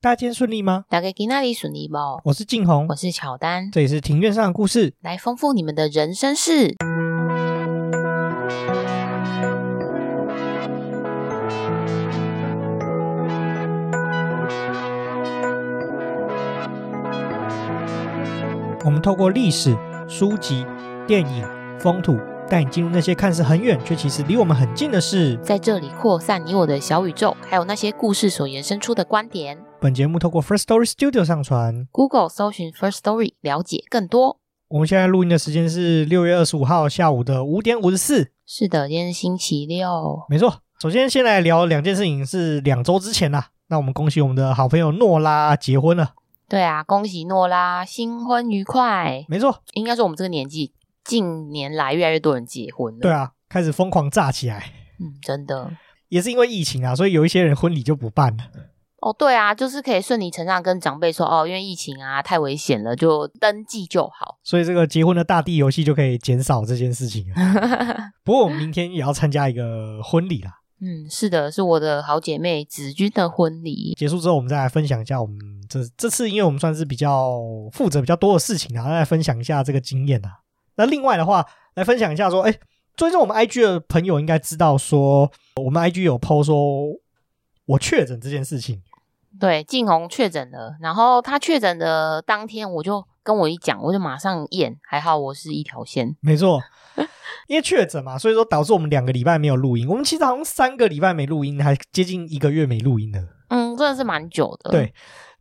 大家今天顺利吗？大家今天顺利不？我是静红，我是乔丹，这里是庭院上的故事，来丰富你们的人生事。我们透过历史、书籍、电影、风土。带你进入那些看似很远却其实离我们很近的事，在这里扩散你我的小宇宙，还有那些故事所延伸出的观点。本节目透过 First Story Studio 上传，Google 搜寻 First Story 了解更多。我们现在录音的时间是六月二十五号下午的五点五十四。是的，今天是星期六。没错，首先先来聊两件事情，是两周之前啦。那我们恭喜我们的好朋友诺拉结婚了。对啊，恭喜诺拉新婚愉快。没错，应该是我们这个年纪。近年来，越来越多人结婚了。对啊，开始疯狂炸起来。嗯，真的，也是因为疫情啊，所以有一些人婚礼就不办了。哦，对啊，就是可以顺理成章跟长辈说，哦，因为疫情啊，太危险了，就登记就好。所以这个结婚的大地游戏就可以减少这件事情。不过我们明天也要参加一个婚礼啦。嗯，是的，是我的好姐妹子君的婚礼。结束之后，我们再来分享一下我们这这次，因为我们算是比较负责比较多的事情啊，再来分享一下这个经验啊。那另外的话，来分享一下说，哎，追踪我们 IG 的朋友应该知道说，我们 IG 有 PO 说我确诊这件事情。对，静红确诊了，然后他确诊的当天，我就跟我一讲，我就马上验，还好我是一条线。没错，因为确诊嘛，所以说导致我们两个礼拜没有录音。我们其实好像三个礼拜没录音，还接近一个月没录音了。嗯，真的是蛮久的。对，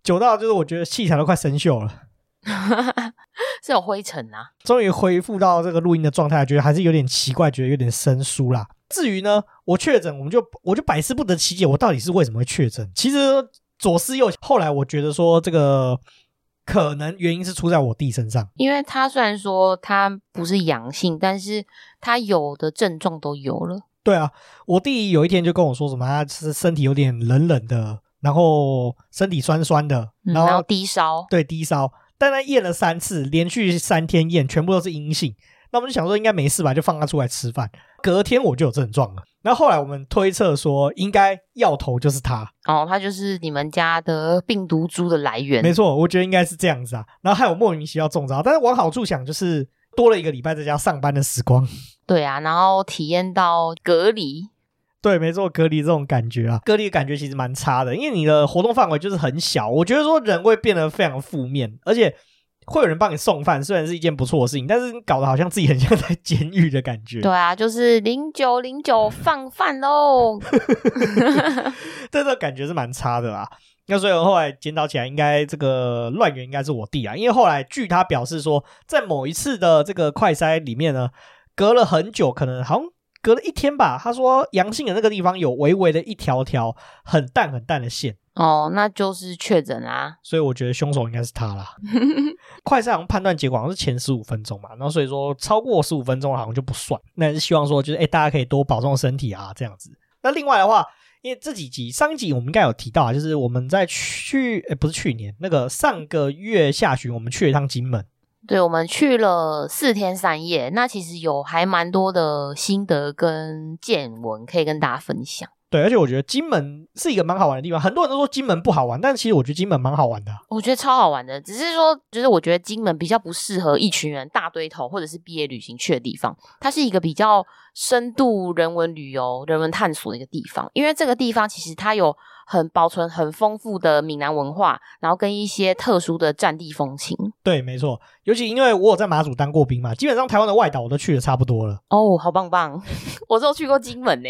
久到就是我觉得器材都快生锈了。是有灰尘啊！终于恢复到这个录音的状态，觉得还是有点奇怪，觉得有点生疏啦。至于呢，我确诊，我们就我就百思不得其解，我到底是为什么会确诊？其实左思右想，后来我觉得说，这个可能原因是出在我弟身上，因为他虽然说他不是阳性，但是他有的症状都有了。对啊，我弟有一天就跟我说什么，他是身体有点冷冷的，然后身体酸酸的，然后，嗯，然后低烧，对，低烧。但他验了三次，连续三天验，全部都是阴性。那我们就想说应该没事吧，就放他出来吃饭。隔天我就有症状了。然后后来我们推测说，应该药头就是他。哦，他就是你们家的病毒株的来源。没错，我觉得应该是这样子啊。然后还有莫名其妙中招，但是往好处想，就是多了一个礼拜在家上班的时光。对啊，然后体验到隔离。对，没错，隔离这种感觉啊，隔离的感觉其实蛮差的，因为你的活动范围就是很小。我觉得说人会变得非常负面，而且会有人帮你送饭，虽然是一件不错的事情，但是你搞得好像自己很像在监狱的感觉。对啊，就是零九零九放饭喽，这个感觉是蛮差的啦。那所以后来检讨起来，应该这个乱源应该是我弟啊，因为后来据他表示说，在某一次的这个快筛里面呢，隔了很久，可能好像。隔了一天吧，他说阳性的那个地方有微微的一条条很淡很淡的线哦，那就是确诊啦。所以我觉得凶手应该是他啦。快赛好像判断结果好像是前十五分钟嘛，然后所以说超过十五分钟好像就不算。那也是希望说就是哎，大家可以多保重身体啊，这样子。那另外的话，因为这几集上一集我们应该有提到啊，就是我们在去哎不是去年那个上个月下旬我们去了一趟金门。对，我们去了四天三夜，那其实有还蛮多的心得跟见闻可以跟大家分享。对，而且我觉得金门是一个蛮好玩的地方，很多人都说金门不好玩，但其实我觉得金门蛮好玩的。我觉得超好玩的，只是说，就是我觉得金门比较不适合一群人大堆头或者是毕业旅行去的地方，它是一个比较深度人文旅游、人文探索的一个地方，因为这个地方其实它有。很保存很丰富的闽南文化，然后跟一些特殊的战地风情。对，没错，尤其因为我有在马祖当过兵嘛，基本上台湾的外岛我都去的差不多了。哦，好棒棒！我只有去过金门呢。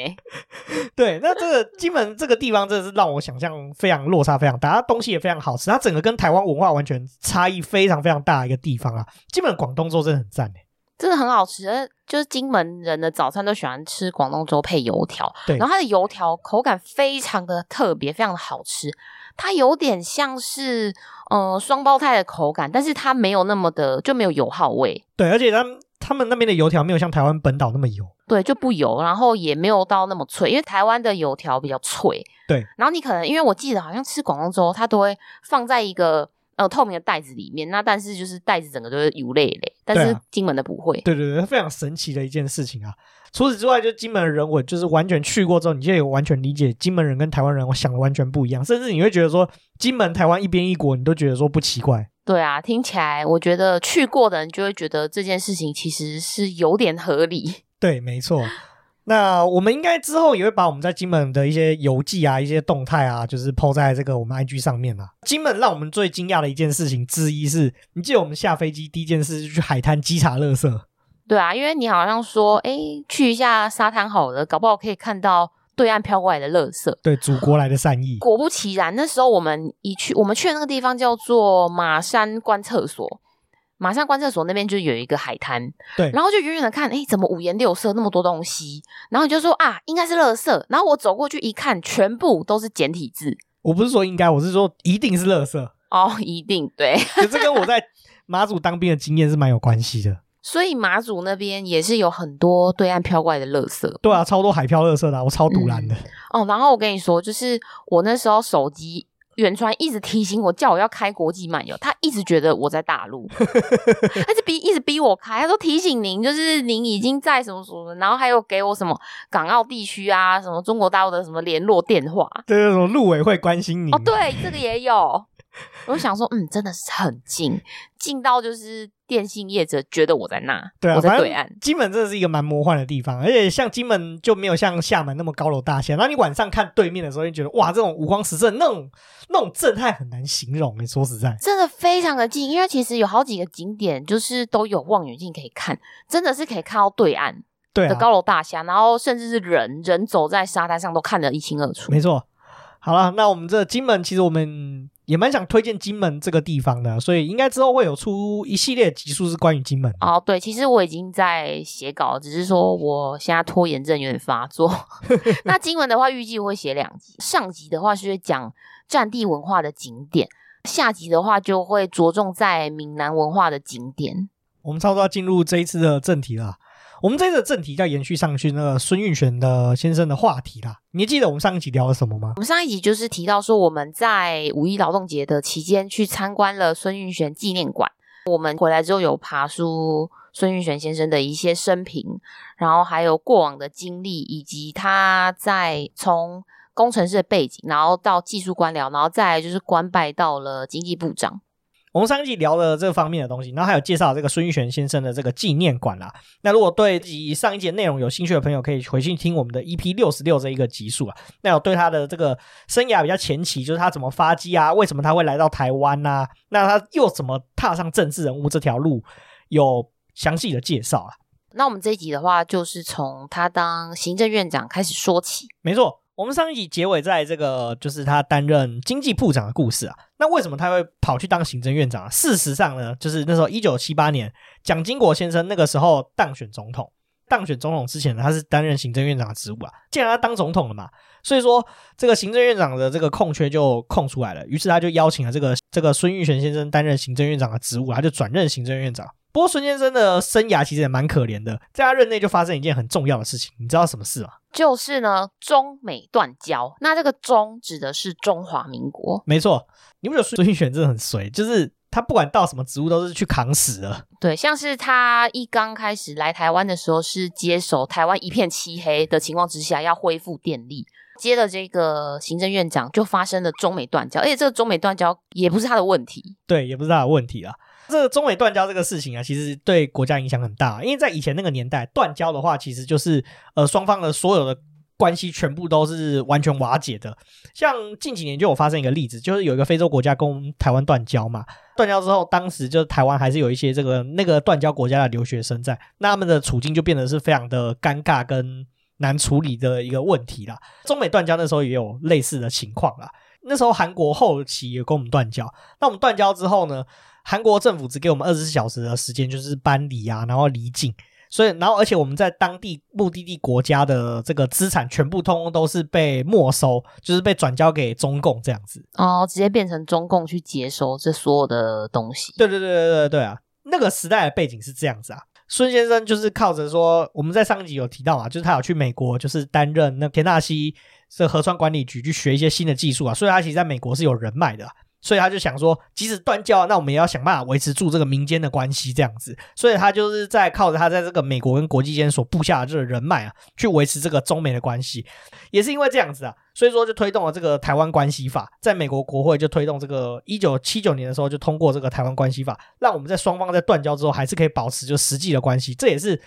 对，那这个金门这个地方真的是让我想象非常落差非常大，它东西也非常好吃，它整个跟台湾文化完全差异非常非常大的一个地方啊。基本广东粥真的很赞诶。真的很好吃，就是金门人的早餐都喜欢吃广东粥配油条，对，然后它的油条口感非常的特别，非常的好吃。它有点像是呃双胞胎的口感，但是它没有那么的就没有油耗味。对，而且他他们那边的油条没有像台湾本岛那么油，对，就不油，然后也没有到那么脆，因为台湾的油条比较脆。对，然后你可能因为我记得好像吃广东粥，它都会放在一个。呃透明的袋子里面，那但是就是袋子整个都是油类嘞，但是金门的不会。对对对，非常神奇的一件事情啊！除此之外，就金门的人文，就是完全去过之后，你就有完全理解金门人跟台湾人，我想的完全不一样，甚至你会觉得说金门台湾一边一国，你都觉得说不奇怪。对啊，听起来我觉得去过的人就会觉得这件事情其实是有点合理。对，没错。那我们应该之后也会把我们在金门的一些游记啊、一些动态啊，就是 po 在这个我们 IG 上面啊。金门让我们最惊讶的一件事情之一是，你记得我们下飞机第一件事就去海滩稽查垃圾。对啊，因为你好像说，哎，去一下沙滩好了，搞不好可以看到。对岸飘过来的垃圾，对祖国来的善意。果不其然，那时候我们一去，我们去的那个地方叫做马山观厕所。马上观厕所那边就有一个海滩，对，然后就远远的看，哎，怎么五颜六色那么多东西？然后你就说啊，应该是垃圾。然后我走过去一看，全部都是简体字。我不是说应该，我是说一定是垃圾哦，一定对。可是跟我在 马祖当兵的经验是蛮有关系的。所以马祖那边也是有很多对岸飘过来的垃圾，对啊，超多海漂垃圾的，我超赌烂的、嗯。哦，然后我跟你说，就是我那时候手机远川一直提醒我，叫我要开国际漫游，他一直觉得我在大陆，他就逼一直逼我开，他说提醒您，就是您已经在什么什么，然后还有给我什么港澳地区啊，什么中国大陆的什么联络电话，对，什么陆委会关心你。哦，对，这个也有。我想说，嗯，真的是很近，近到就是电信业者觉得我在那，对啊，我在对岸。金门真的是一个蛮魔幻的地方，而且像金门就没有像厦门那么高楼大厦。然后你晚上看对面的时候，你觉得哇，这种五光十色，那种那种震撼很难形容。你说实在，真的非常的近，因为其实有好几个景点就是都有望远镜可以看，真的是可以看到对岸的高楼大厦，然后甚至是人人走在沙滩上都看得一清二楚。没错。好了，那我们这金门其实我们也蛮想推荐金门这个地方的，所以应该之后会有出一系列集数是关于金门。哦，对，其实我已经在写稿，只是说我现在拖延症有点发作。那金门的话，预计会写两集，上集的话是会讲战地文化的景点，下集的话就会着重在闽南文化的景点。我们差不多要进入这一次的正题了。我们这次的正题要延续上去那个孙运璇的先生的话题啦。你还记得我们上一集聊了什么吗？我们上一集就是提到说，我们在五一劳动节的期间去参观了孙运璇纪念馆。我们回来之后有爬书孙运璇先生的一些生平，然后还有过往的经历，以及他在从工程师的背景，然后到技术官僚，然后再来就是官拜到了经济部长。我们上一集聊了这方面的东西，然后还有介绍这个孙玉璇先生的这个纪念馆啦。那如果对以上一节内容有兴趣的朋友，可以回去听我们的 EP 六十六这一个集数啊。那有对他的这个生涯比较前期，就是他怎么发迹啊，为什么他会来到台湾啊？那他又怎么踏上政治人物这条路，有详细的介绍啊。那我们这一集的话，就是从他当行政院长开始说起。没错。我们上一集结尾在这个就是他担任经济部长的故事啊。那为什么他会跑去当行政院长啊？事实上呢，就是那时候一九七八年，蒋经国先生那个时候当选总统，当选总统之前呢，他是担任行政院长的职务啊。既然他当总统了嘛，所以说这个行政院长的这个空缺就空出来了。于是他就邀请了这个这个孙运璇先生担任行政院长的职务，他就转任行政院长。不过孙先生的生涯其实也蛮可怜的，在他任内就发生一件很重要的事情，你知道什么事吗？就是呢，中美断交。那这个“中”指的是中华民国，没错。你不觉得孙运璇真的很衰？就是他不管到什么职务，都是去扛死了。对，像是他一刚开始来台湾的时候，是接手台湾一片漆黑的情况之下，要恢复电力。接了这个行政院长，就发生了中美断交，而且这个中美断交也不是他的问题，对，也不是他的问题啊。这个中美断交这个事情啊，其实对国家影响很大，因为在以前那个年代，断交的话，其实就是呃双方的所有的关系全部都是完全瓦解的。像近几年就有发生一个例子，就是有一个非洲国家跟台湾断交嘛，断交之后，当时就是台湾还是有一些这个那个断交国家的留学生在，那他们的处境就变得是非常的尴尬跟难处理的一个问题啦。中美断交那时候也有类似的情况啦，那时候韩国后期也跟我们断交，那我们断交之后呢，韩国政府只给我们二十四小时的时间，就是搬离啊，然后离境。所以，然后而且我们在当地目的地国家的这个资产，全部通通都是被没收，就是被转交给中共这样子。哦，直接变成中共去接收这所有的东西。对对对对对对啊！那个时代的背景是这样子啊。孙先生就是靠着说，我们在上一集有提到啊，就是他有去美国，就是担任那田纳西这河川管理局去学一些新的技术啊，所以他其实在美国是有人脉的。所以他就想说，即使断交，那我们也要想办法维持住这个民间的关系，这样子。所以他就是在靠着他在这个美国跟国际间所布下的这个人脉啊，去维持这个中美的关系。也是因为这样子啊，所以说就推动了这个台湾关系法，在美国国会就推动这个一九七九年的时候就通过这个台湾关系法，让我们在双方在断交之后还是可以保持就实际的关系。这也是。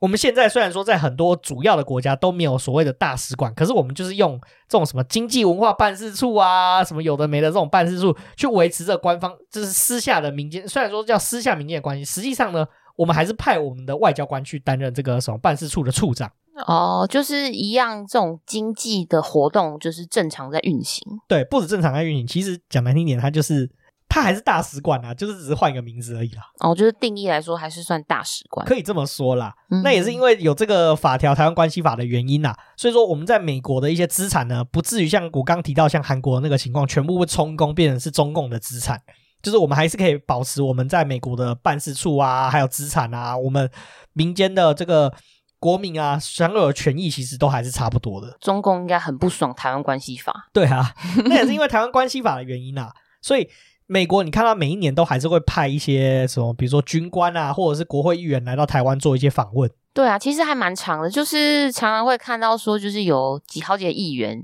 我们现在虽然说在很多主要的国家都没有所谓的大使馆，可是我们就是用这种什么经济文化办事处啊，什么有的没的这种办事处去维持着官方，就是私下的民间，虽然说叫私下民间的关系，实际上呢，我们还是派我们的外交官去担任这个什么办事处的处长。哦，就是一样，这种经济的活动就是正常在运行。对，不止正常在运行，其实讲难听点，它就是。它还是大使馆啊，就是只是换一个名字而已啦。哦，就是定义来说，还是算大使馆，可以这么说啦。嗯、那也是因为有这个法条《台湾关系法》的原因啦。所以说我们在美国的一些资产呢，不至于像我刚提到像韩国那个情况，全部会充公变成是中共的资产。就是我们还是可以保持我们在美国的办事处啊，还有资产啊，我们民间的这个国民啊，享有的权益其实都还是差不多的。中共应该很不爽《台湾关系法》。对啊，那也是因为《台湾关系法》的原因啊，所以。美国，你看到每一年都还是会派一些什么，比如说军官啊，或者是国会议员来到台湾做一些访问。对啊，其实还蛮长的，就是常常会看到说，就是有几好几个议员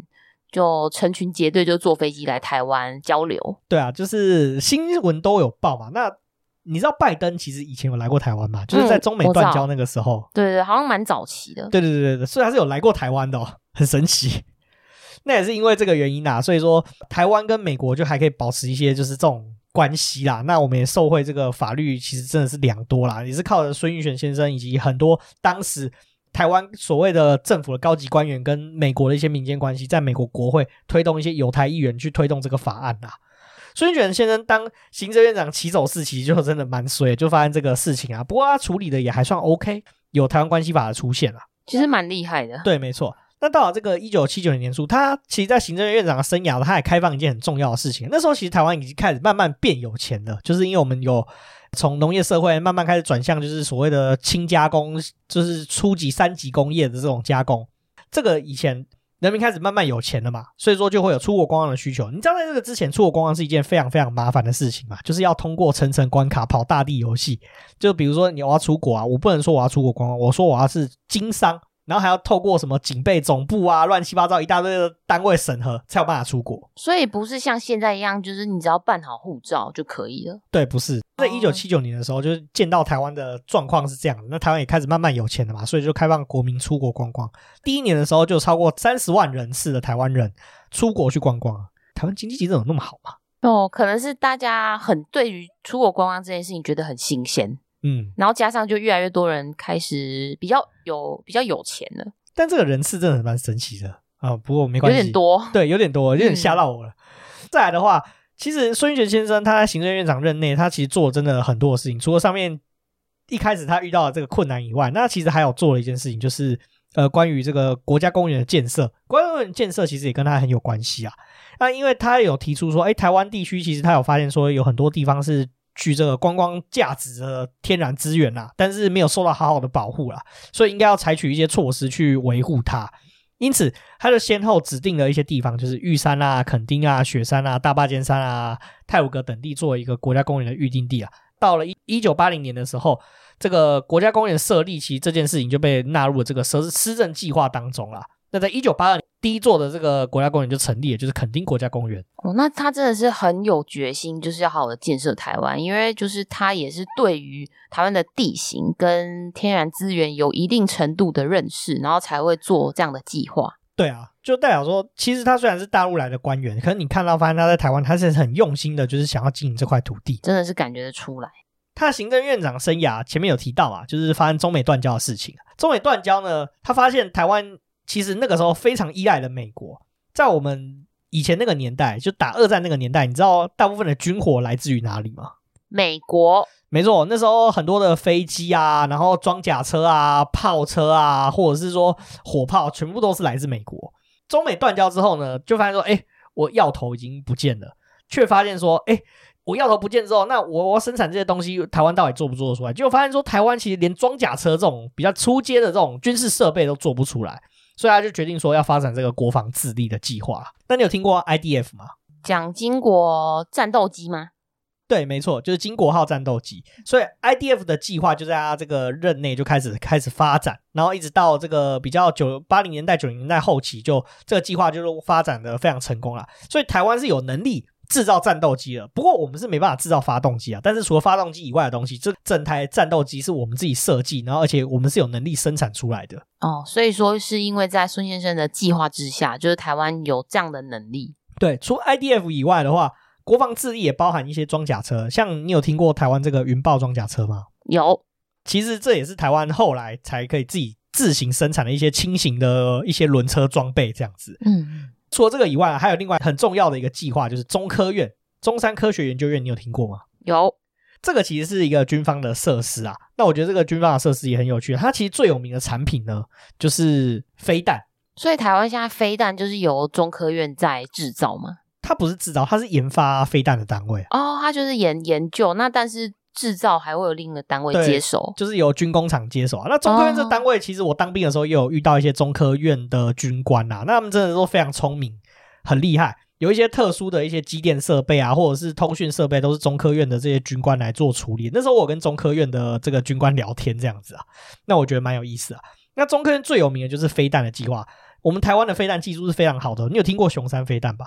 就成群结队就坐飞机来台湾交流。对啊，就是新闻都有报嘛。那你知道拜登其实以前有来过台湾吗？就是在中美断交那个时候。嗯、对，对对，好像蛮早期的。对对对对，所以他是有来过台湾的哦，很神奇。那也是因为这个原因啊，所以说台湾跟美国就还可以保持一些就是这种关系啦。那我们也受惠这个法律，其实真的是良多啦，也是靠着孙运璇先生以及很多当时台湾所谓的政府的高级官员跟美国的一些民间关系，在美国国会推动一些犹太议员去推动这个法案啦。孙运璇先生当行政院长起手式，其实就真的蛮衰，就发现这个事情啊。不过他处理的也还算 OK，有台湾关系法的出现啊，其实蛮厉害的。对，没错。那到了这个一九七九年年初，他其实，在行政院院长的生涯，他也开放一件很重要的事情。那时候，其实台湾已经开始慢慢变有钱了，就是因为我们有从农业社会慢慢开始转向，就是所谓的轻加工，就是初级、三级工业的这种加工。这个以前人民开始慢慢有钱了嘛，所以说就会有出国观光的需求。你知道，在这个之前，出国观光是一件非常非常麻烦的事情嘛，就是要通过层层关卡，跑大地游戏。就比如说，你我要出国啊，我不能说我要出国观光，我说我要是经商。然后还要透过什么警备总部啊，乱七八糟一大堆的单位审核，才有办法出国。所以不是像现在一样，就是你只要办好护照就可以了。对，不是。在一九七九年的时候，就是见到台湾的状况是这样的，那台湾也开始慢慢有钱了嘛，所以就开放国民出国观光。第一年的时候，就超过三十万人次的台湾人出国去观光。台湾经济其实有那么好吗？哦，可能是大家很对于出国观光这件事情觉得很新鲜。嗯，然后加上就越来越多人开始比较有比较有钱了，但这个人次真的蛮神奇的啊、哦。不过没关系，有点多，对，有点多，有点吓到我了。嗯、再来的话，其实孙运璇先生他在行政院长任内，他其实做了真的很多的事情。除了上面一开始他遇到的这个困难以外，那其实还有做了一件事情，就是呃，关于这个国家公园的建设。国家公园建设其实也跟他很有关系啊。那因为他有提出说，哎，台湾地区其实他有发现说，有很多地方是。具这个观光价值的天然资源啊，但是没有受到好好的保护啦，所以应该要采取一些措施去维护它。因此，他就先后指定了一些地方，就是玉山啊、垦丁啊、雪山啊、大霸尖山啊、太鲁阁等地作为一个国家公园的预定地啊。到了一一九八零年的时候，这个国家公园设立，其实这件事情就被纳入了这个施施政计划当中了。那在一九八二年，第一座的这个国家公园就成立了，就是垦丁国家公园。哦，那他真的是很有决心，就是要好好的建设台湾，因为就是他也是对于台湾的地形跟天然资源有一定程度的认识，然后才会做这样的计划。对啊，就代表说，其实他虽然是大陆来的官员，可是你看到发现他在台湾，他是很用心的，就是想要经营这块土地，真的是感觉得出来。他的行政院长生涯前面有提到嘛，就是发生中美断交的事情。中美断交呢，他发现台湾。其实那个时候非常依赖的美国，在我们以前那个年代，就打二战那个年代，你知道大部分的军火来自于哪里吗？美国。没错，那时候很多的飞机啊，然后装甲车啊、炮车啊，或者是说火炮，全部都是来自美国。中美断交之后呢，就发现说，哎，我药头已经不见了，却发现说，哎，我药头不见之后，那我我要生产这些东西，台湾到底做不做得出来？结果发现说，台湾其实连装甲车这种比较出街的这种军事设备都做不出来。所以他就决定说要发展这个国防自立的计划。那你有听过 IDF 吗？蒋经国战斗机吗？对，没错，就是金国号战斗机。所以 IDF 的计划就在他这个任内就开始开始发展，然后一直到这个比较九八零年代九零年代后期就，就这个计划就是发展的非常成功了。所以台湾是有能力制造战斗机了，不过我们是没办法制造发动机啊。但是除了发动机以外的东西，这整台战斗机是我们自己设计，然后而且我们是有能力生产出来的。哦，所以说是因为在孙先生的计划之下，就是台湾有这样的能力。对，除 IDF 以外的话，国防自力也包含一些装甲车，像你有听过台湾这个云豹装甲车吗？有，其实这也是台湾后来才可以自己自行生产的一些轻型的一些轮车装备，这样子。嗯，除了这个以外，还有另外很重要的一个计划，就是中科院中山科学研究院，你有听过吗？有，这个其实是一个军方的设施啊。那我觉得这个军方的设施也很有趣，它其实最有名的产品呢，就是飞弹。所以台湾现在飞弹就是由中科院在制造吗？它不是制造，它是研发飞弹的单位哦。它就是研研究，那但是制造还会有另一个单位接手，就是由军工厂接手啊。那中科院这单位，其实我当兵的时候也有遇到一些中科院的军官啊，那他们真的都非常聪明，很厉害，有一些特殊的一些机电设备啊，或者是通讯设备，都是中科院的这些军官来做处理。那时候我跟中科院的这个军官聊天，这样子啊，那我觉得蛮有意思啊。那中科院最有名的就是飞弹的计划。我们台湾的飞弹技术是非常好的，你有听过熊三飞弹吧？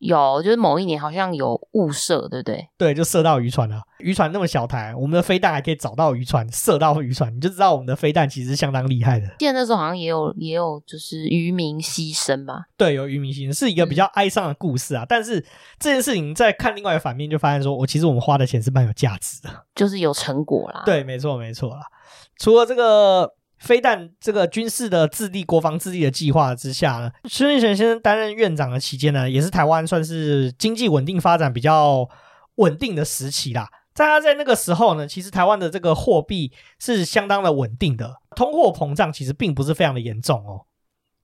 有，就是某一年好像有误射，对不对？对，就射到渔船了。渔船那么小台，我们的飞弹还可以找到渔船，射到渔船，你就知道我们的飞弹其实相当厉害的。记得那时候好像也有也有就是渔民牺牲吧？对，有渔民牺牲，是一个比较哀伤的故事啊。嗯、但是这件事情在看另外一个反面，就发现说，我其实我们花的钱是蛮有价值的，就是有成果啦。对，没错，没错啦。除了这个。非但这个军事的自立、国防自立的计划之下呢，孙运璇先生担任院长的期间呢，也是台湾算是经济稳定发展比较稳定的时期啦。在他在那个时候呢，其实台湾的这个货币是相当的稳定的，通货膨胀其实并不是非常的严重哦。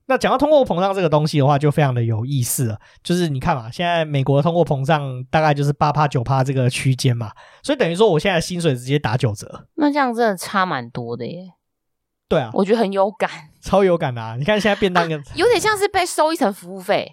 那讲到通货膨胀这个东西的话，就非常的有意思了。就是你看嘛，现在美国的通货膨胀大概就是八趴九趴这个区间嘛，所以等于说我现在薪水直接打九折。那这样真的差蛮多的耶。对啊，我觉得很有感，超有感的啊！你看现在便当、啊、有点像是被收一层服务费，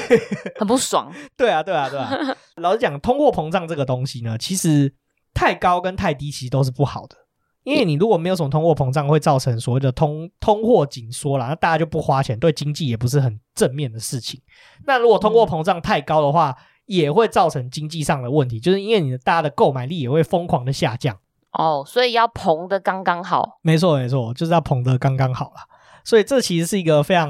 很不爽。对啊，对啊，对啊。老实讲，通货膨胀这个东西呢，其实太高跟太低其实都是不好的，因为你如果没有什么通货膨胀，会造成所谓的通通货紧缩啦，那大家就不花钱，对经济也不是很正面的事情。那如果通货膨胀太高的话，也会造成经济上的问题，就是因为你的大家的购买力也会疯狂的下降。哦，所以要膨的刚刚好，没错没错，就是要膨的刚刚好啦。所以这其实是一个非常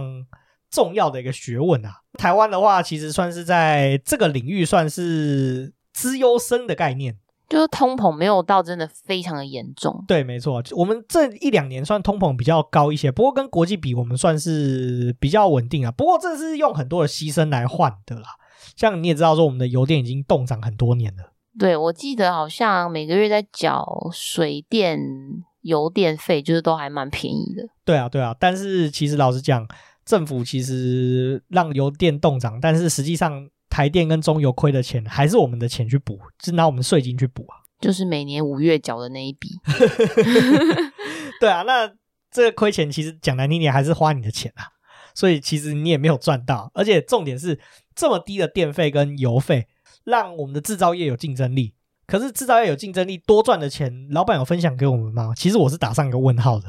重要的一个学问啊。台湾的话，其实算是在这个领域算是资优生的概念，就是通膨没有到真的非常的严重。对，没错，我们这一两年算通膨比较高一些，不过跟国际比，我们算是比较稳定啊。不过这是用很多的牺牲来换的啦。像你也知道，说我们的油电已经冻涨很多年了。对，我记得好像每个月在缴水电、油电费，就是都还蛮便宜的。对啊，对啊，但是其实老实讲，政府其实让油电动涨，但是实际上台电跟中油亏的钱还是我们的钱去补，是拿我们税金去补啊。就是每年五月缴的那一笔。对啊，那这个亏钱其实讲难听点还是花你的钱啊，所以其实你也没有赚到，而且重点是这么低的电费跟油费。让我们的制造业有竞争力，可是制造业有竞争力，多赚的钱，老板有分享给我们吗？其实我是打上一个问号的，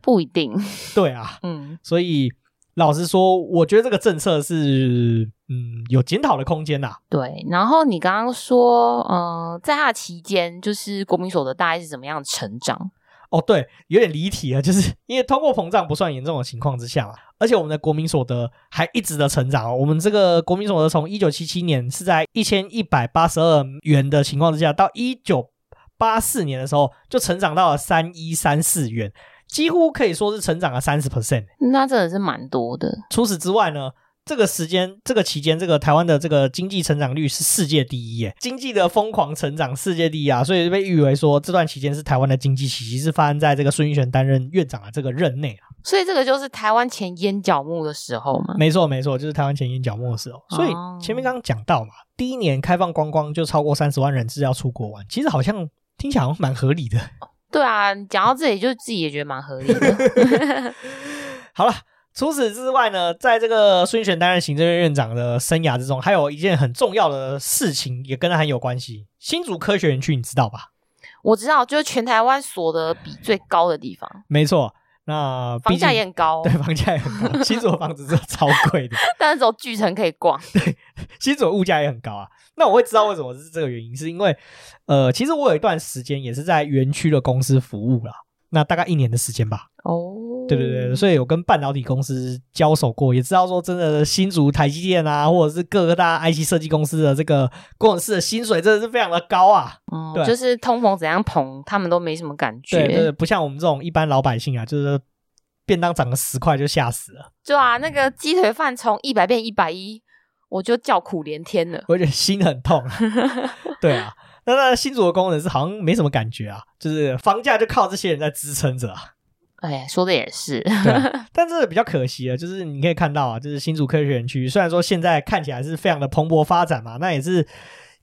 不一定。对啊，嗯，所以老实说，我觉得这个政策是嗯有检讨的空间呐。对，然后你刚刚说，呃，在他的期间，就是国民所得大概是怎么样成长？哦，对，有点离题了，就是 因为通货膨胀不算严重的情况之下嘛，而且我们的国民所得还一直的成长哦。我们这个国民所得从一九七七年是在一千一百八十二元的情况之下，到一九八四年的时候就成长到了三一三四元，几乎可以说是成长了三十 percent。那真的是蛮多的。除此之外呢，这个时间、这个期间，这个台湾的这个经济成长率是世界第一耶，经济的疯狂成长，世界第一啊，所以被誉为说这段期间是台湾的经济奇迹，是发生在这个孙运璇担任院长的这个任内啊。所以这个就是台湾前烟角木的时候嘛？没错，没错，就是台湾前烟角木的时候。所以前面刚刚讲到嘛，第一年开放观光就超过三十万人次要出国玩，其实好像听起来好像蛮合理的。对啊，讲到这里就自己也觉得蛮合理的。好了。除此之外呢，在这个孙运璇担任行政院院长的生涯之中，还有一件很重要的事情也跟他很有关系。新竹科学园区，你知道吧？我知道，就是全台湾所得比最高的地方。没错，那房价也很高，对，房价也很高。新竹的房子是超贵的，但是只有巨城可以逛。对，新竹的物价也很高啊。那我会知道为什么是这个原因，是因为呃，其实我有一段时间也是在园区的公司服务了，那大概一年的时间吧。哦。对对对，所以有跟半导体公司交手过，也知道说真的，新竹台积电啊，或者是各个大 IC 设计公司的这个工程师的薪水真的是非常的高啊。哦，就是通膨怎样膨，他们都没什么感觉。对对，不像我们这种一般老百姓啊，就是便当涨个十块就吓死了。对啊，那个鸡腿饭从一百变一百一，我就叫苦连天了，我觉得心很痛。对啊，那那新竹的工人是好像没什么感觉啊，就是房价就靠这些人在支撑着啊。哎，说的也是，对，但这个比较可惜的，就是你可以看到啊，就是新竹科学园区，虽然说现在看起来是非常的蓬勃发展嘛，那也是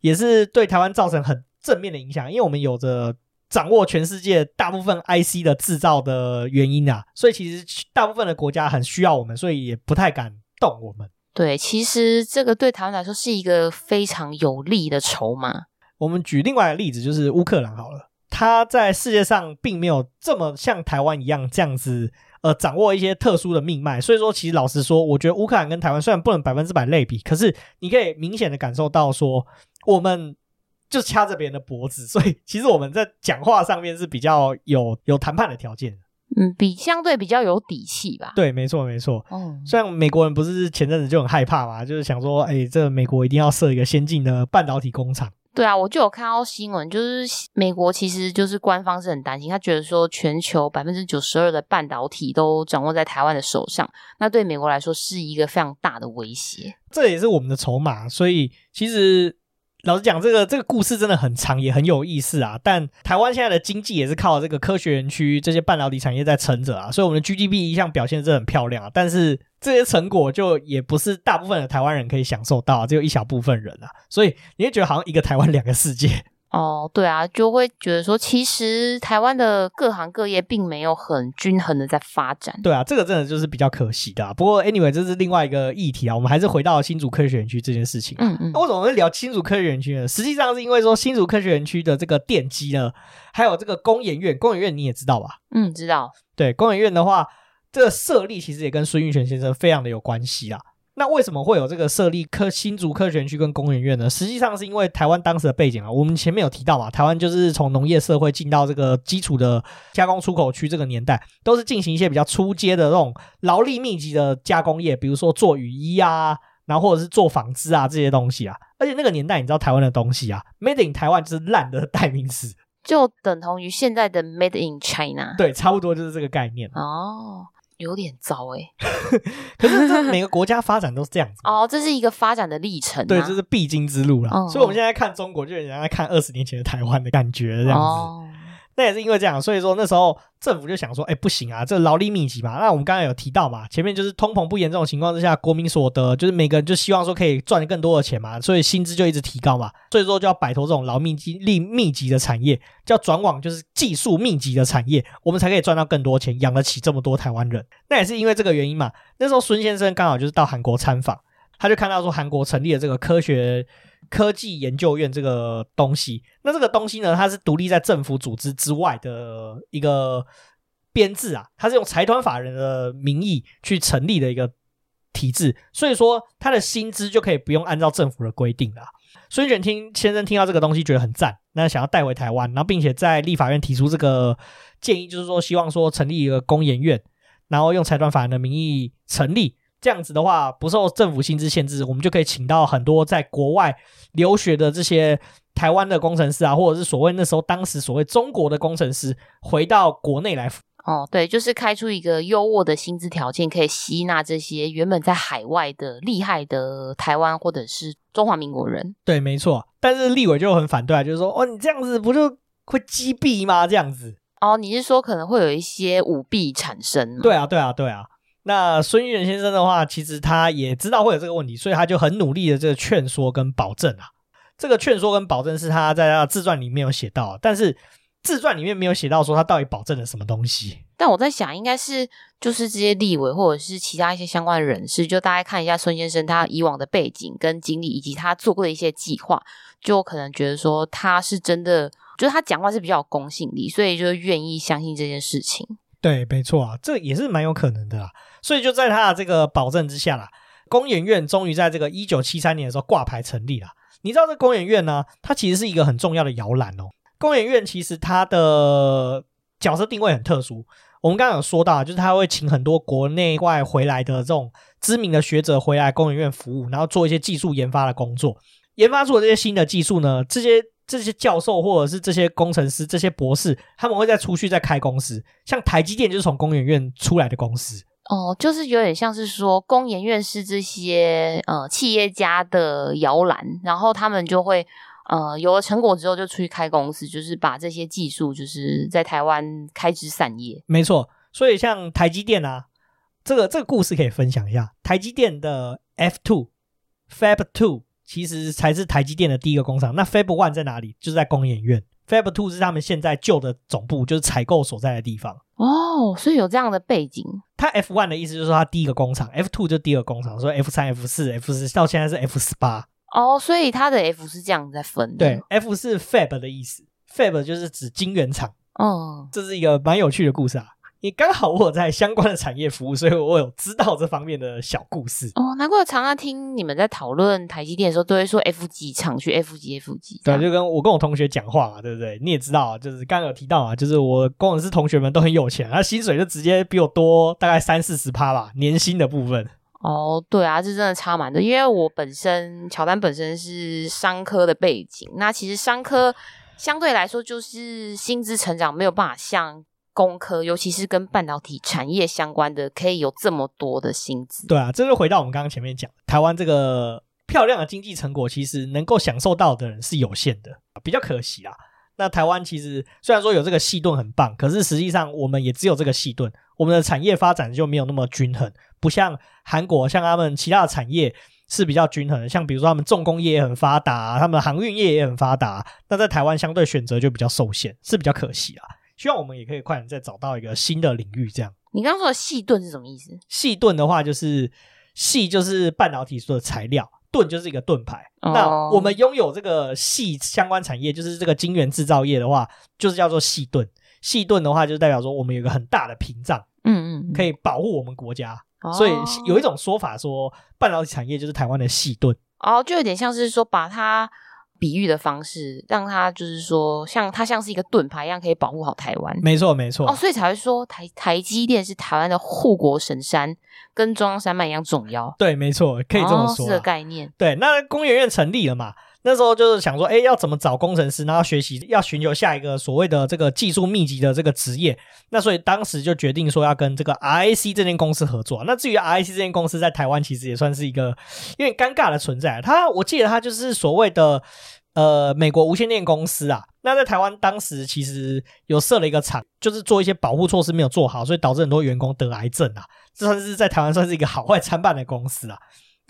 也是对台湾造成很正面的影响，因为我们有着掌握全世界大部分 IC 的制造的原因啊，所以其实大部分的国家很需要我们，所以也不太敢动我们。对，其实这个对台湾来说是一个非常有利的筹码。我们举另外一个例子，就是乌克兰好了。他在世界上并没有这么像台湾一样这样子，呃，掌握一些特殊的命脉。所以说，其实老实说，我觉得乌克兰跟台湾虽然不能百分之百类比，可是你可以明显的感受到说，我们就掐着别人的脖子，所以 其实我们在讲话上面是比较有有谈判的条件。嗯，比相对比较有底气吧。对，没错，没错。嗯，虽然美国人不是前阵子就很害怕嘛，就是想说，哎，这个美国一定要设一个先进的半导体工厂。对啊，我就有看到新闻，就是美国其实就是官方是很担心，他觉得说全球百分之九十二的半导体都掌握在台湾的手上，那对美国来说是一个非常大的威胁。这也是我们的筹码，所以其实。老实讲，这个这个故事真的很长，也很有意思啊。但台湾现在的经济也是靠这个科学园区这些半导体产业在撑着啊，所以我们的 GDP 一向表现是很漂亮啊。但是这些成果就也不是大部分的台湾人可以享受到啊，只有一小部分人啊。所以你会觉得好像一个台湾两个世界。哦，对啊，就会觉得说，其实台湾的各行各业并没有很均衡的在发展。对啊，这个真的就是比较可惜的啊。不过，anyway，这是另外一个议题啊。我们还是回到新竹科学园区这件事情。嗯嗯。那为什么会聊新竹科学园区呢？实际上是因为说新竹科学园区的这个电机呢，还有这个工研院，工研院你也知道吧？嗯，知道。对，工研院的话，这个设立其实也跟孙运璇先生非常的有关系啊。那为什么会有这个设立科新竹科学园区跟工研院呢？实际上是因为台湾当时的背景啊，我们前面有提到嘛，台湾就是从农业社会进到这个基础的加工出口区这个年代，都是进行一些比较初阶的这种劳力密集的加工业，比如说做雨衣啊，然后或者是做纺织啊这些东西啊。而且那个年代，你知道台湾的东西啊，Made in 台湾就是烂的代名词，就等同于现在的 Made in China。对，差不多就是这个概念哦。有点糟哎、欸，可是这每个国家发展都是这样子哦，这是一个发展的历程、啊，对，这是必经之路啦。嗯、所以我们现在看中国，就有人在看二十年前的台湾的感觉这样子。哦那也是因为这样，所以说那时候政府就想说，哎，不行啊，这劳力密集嘛。那我们刚刚有提到嘛，前面就是通膨不严重的情况之下，国民所得就是每个人就希望说可以赚更多的钱嘛，所以薪资就一直提高嘛。所以说就要摆脱这种劳密集力密集的产业，叫转往就是技术密集的产业，我们才可以赚到更多钱，养得起这么多台湾人。那也是因为这个原因嘛。那时候孙先生刚好就是到韩国参访，他就看到说韩国成立了这个科学。科技研究院这个东西，那这个东西呢，它是独立在政府组织之外的一个编制啊，它是用财团法人的名义去成立的一个体制，所以说他的薪资就可以不用按照政府的规定了。孙运璇听先生听到这个东西觉得很赞，那想要带回台湾，然后并且在立法院提出这个建议，就是说希望说成立一个工研院，然后用财团法人的名义成立。这样子的话，不受政府薪资限制，我们就可以请到很多在国外留学的这些台湾的工程师啊，或者是所谓那时候当时所谓中国的工程师回到国内来。哦，对，就是开出一个优渥的薪资条件，可以吸纳这些原本在海外的厉害的台湾或者是中华民国人。对，没错。但是立委就很反对啊，就是说，哦，你这样子不就会击毙吗？这样子。哦，你是说可能会有一些舞弊产生？对啊，对啊，对啊。那孙运璇先生的话，其实他也知道会有这个问题，所以他就很努力的这个劝说跟保证啊。这个劝说跟保证是他在他的自传里面有写到，但是自传里面没有写到说他到底保证了什么东西。但我在想，应该是就是这些立委或者是其他一些相关的人士，就大概看一下孙先生他以往的背景跟经历，以及他做过的一些计划，就可能觉得说他是真的，就是他讲话是比较有公信力，所以就愿意相信这件事情。对，没错啊，这也是蛮有可能的啦。所以就在他的这个保证之下啦，工研院终于在这个一九七三年的时候挂牌成立了。你知道这工研院呢，它其实是一个很重要的摇篮哦。工研院其实它的角色定位很特殊。我们刚刚有说到，就是他会请很多国内外回来的这种知名的学者回来工研院服务，然后做一些技术研发的工作。研发出的这些新的技术呢，这些这些教授或者是这些工程师、这些博士，他们会再出去再开公司。像台积电就是从工研院出来的公司。哦，就是有点像是说工研院是这些呃企业家的摇篮，然后他们就会。呃，有了成果之后就出去开公司，就是把这些技术就是在台湾开枝散叶。没错，所以像台积电啊，这个这个故事可以分享一下。台积电的 F two Fab two 其实才是台积电的第一个工厂。那 Fab one 在哪里？就是在工研院。Fab two 是他们现在旧的总部，就是采购所在的地方。哦，所以有这样的背景。它 F one 的意思就是说它第一个工厂，F two 就第二个工厂，所以 F 三、F 四、F 四到现在是 F 十八。哦，所以它的 F 是这样在分的。对，F 是 Fab 的意思，Fab 就是指晶圆厂。哦，这是一个蛮有趣的故事啊。也刚好我有在相关的产业服务，所以我有知道这方面的小故事。哦，难怪我常常听你们在讨论台积电的时候，都会说 F 几厂区 F 几 F 几。对，就跟我跟我同学讲话嘛，对不对？你也知道啊，就是刚刚有提到啊，就是我工程师同学们都很有钱，他薪水就直接比我多大概三四十趴吧，年薪的部分。哦，对啊，这真的差蛮多。因为我本身乔丹本身是商科的背景，那其实商科相对来说就是薪资成长没有办法像工科，尤其是跟半导体产业相关的，可以有这么多的薪资。对啊，这就回到我们刚刚前面讲，台湾这个漂亮的经济成果，其实能够享受到的人是有限的，比较可惜啊。那台湾其实虽然说有这个细盾很棒，可是实际上我们也只有这个细盾，我们的产业发展就没有那么均衡，不像韩国，像他们其他的产业是比较均衡的，像比如说他们重工业也很发达，他们航运业也很发达，那在台湾相对选择就比较受限，是比较可惜啊。希望我们也可以快点再找到一个新的领域，这样。你刚刚说的细盾是什么意思？细盾的话就是细就是半导体所的材料。盾就是一个盾牌。Oh. 那我们拥有这个细相关产业，就是这个晶圆制造业的话，就是叫做细盾。细盾的话，就代表说我们有一个很大的屏障，嗯嗯，可以保护我们国家。Oh. 所以有一种说法说，半导体产业就是台湾的细盾。哦，oh, 就有点像是说把它。比喻的方式，让它就是说，像它像是一个盾牌一样，可以保护好台湾。没错，没错。哦，所以才会说台台积电是台湾的护国神山，跟中央山脉一样重要。对，没错，可以这么说。哦，是的概念。对，那工研院成立了嘛？那时候就是想说，哎，要怎么找工程师，然后学习，要寻求下一个所谓的这个技术密集的这个职业。那所以当时就决定说要跟这个 RIC 这间公司合作。那至于 RIC 这间公司在台湾其实也算是一个有点尴尬的存在。它，我记得它就是所谓的。呃，美国无线电公司啊，那在台湾当时其实有设了一个厂，就是做一些保护措施没有做好，所以导致很多员工得癌症啊。这算是在台湾算是一个好坏参半的公司啊。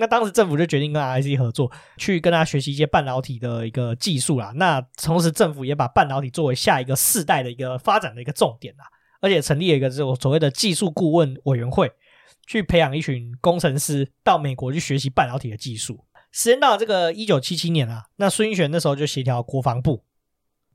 那当时政府就决定跟 RIC 合作，去跟他学习一些半导体的一个技术啦。那同时政府也把半导体作为下一个世代的一个发展的一个重点啊，而且成立了一个这种所谓的技术顾问委员会，去培养一群工程师到美国去学习半导体的技术。时间到了这个一九七七年啊，那孙运璇那时候就协调国防部，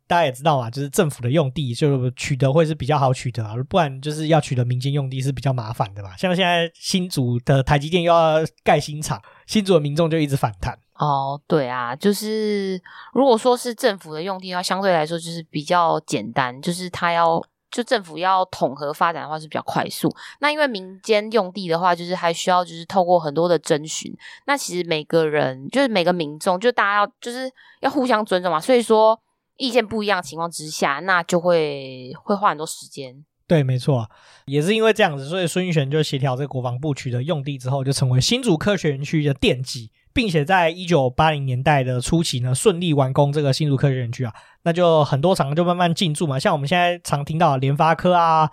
大家也知道嘛，就是政府的用地就是取得会是比较好取得啊，不然就是要取得民间用地是比较麻烦的嘛。像现在新竹的台积电又要盖新厂，新竹的民众就一直反弹。哦，对啊，就是如果说是政府的用地的话，相对来说就是比较简单，就是他要。就政府要统合发展的话是比较快速，那因为民间用地的话，就是还需要就是透过很多的征询，那其实每个人就是每个民众，就大家要就是要互相尊重嘛，所以说意见不一样的情况之下，那就会会花很多时间。对，没错，也是因为这样子，所以孙运璇就协调这个国防部取得用地之后，就成为新竹科学园区的奠基。并且在一九八零年代的初期呢，顺利完工这个新竹科学园区啊，那就很多厂就慢慢进驻嘛，像我们现在常听到联发科啊，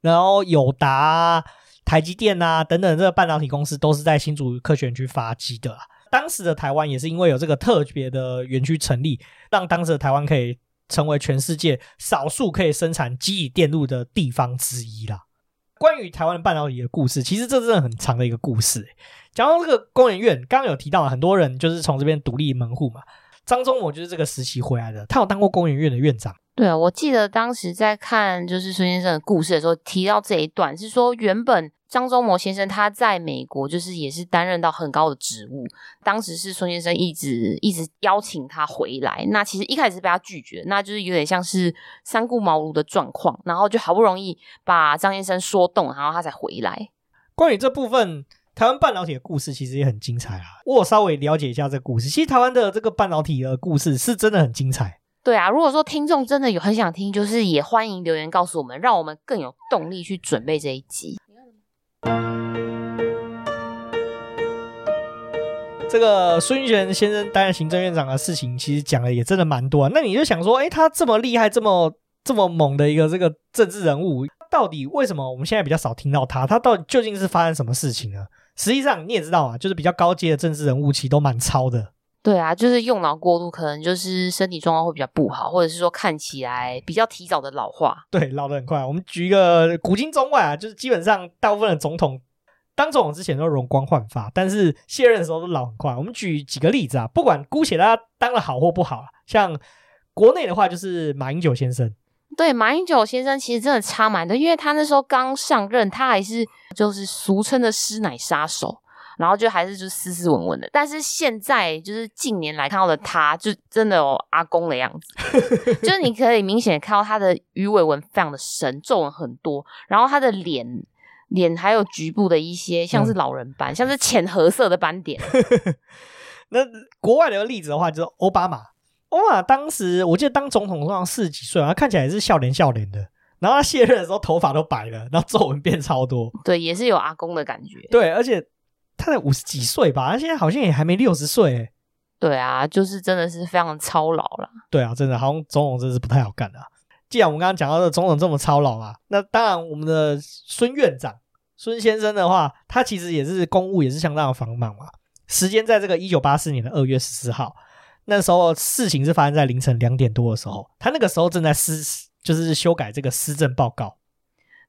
然后友达啊、台积电啊等等这个半导体公司都是在新竹科学园区发迹的啊。当时的台湾也是因为有这个特别的园区成立，让当时的台湾可以成为全世界少数可以生产积体电路的地方之一啦。关于台湾半导体的故事，其实这真的很长的一个故事。讲到这个工研院，刚刚有提到很多人就是从这边独立门户嘛。张忠谋就是这个时期回来的，他有当过工研院的院长。对啊，我记得当时在看就是孙先生的故事的时候，提到这一段是说，原本张忠谋先生他在美国就是也是担任到很高的职务，当时是孙先生一直一直邀请他回来，那其实一开始是被他拒绝，那就是有点像是三顾茅庐的状况，然后就好不容易把张先生说动，然后他才回来。关于这部分。台湾半导体的故事其实也很精彩啊！我稍微了解一下这个故事，其实台湾的这个半导体的故事是真的很精彩。对啊，如果说听众真的有很想听，就是也欢迎留言告诉我们，让我们更有动力去准备这一集。这个孙运璇先生担任行政院长的事情，其实讲的也真的蛮多啊。那你就想说，诶，他这么厉害，这么这么猛的一个这个政治人物，到底为什么我们现在比较少听到他？他到底究竟是发生什么事情呢？实际上你也知道啊，就是比较高阶的政治人物，其实都蛮糙的。对啊，就是用脑过度，可能就是身体状况会比较不好，或者是说看起来比较提早的老化。对，老得很快。我们举一个古今中外啊，就是基本上大部分的总统当总统之前都容光焕发，但是卸任的时候都老很快。我们举几个例子啊，不管姑且他当的好或不好，像国内的话，就是马英九先生。对，马英九先生其实真的差蛮多，因为他那时候刚上任，他还是就是俗称的师奶杀手，然后就还是就斯斯文文的。但是现在就是近年来看到的他，就真的有阿公的样子，就是你可以明显看到他的鱼尾纹非常的深，皱纹很多，然后他的脸脸还有局部的一些像是老人斑，嗯、像是浅褐色的斑点。那国外的例子的话，就是奥巴马。奥巴马当时我记得当总统好像四十几岁，他看起来也是笑脸笑脸的。然后他卸任的时候头发都白了，然后皱纹变超多。对，也是有阿公的感觉。对，而且他才五十几岁吧，他现在好像也还没六十岁。对啊，就是真的是非常操劳了。对啊，真的好像总统真的是不太好干啊。既然我们刚刚讲到的总统这么操劳啊，那当然我们的孙院长孙先生的话，他其实也是公务也是相当的繁忙嘛。时间在这个一九八四年的二月十四号。那时候事情是发生在凌晨两点多的时候，他那个时候正在施，就是修改这个施政报告。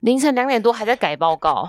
凌晨两点多还在改报告，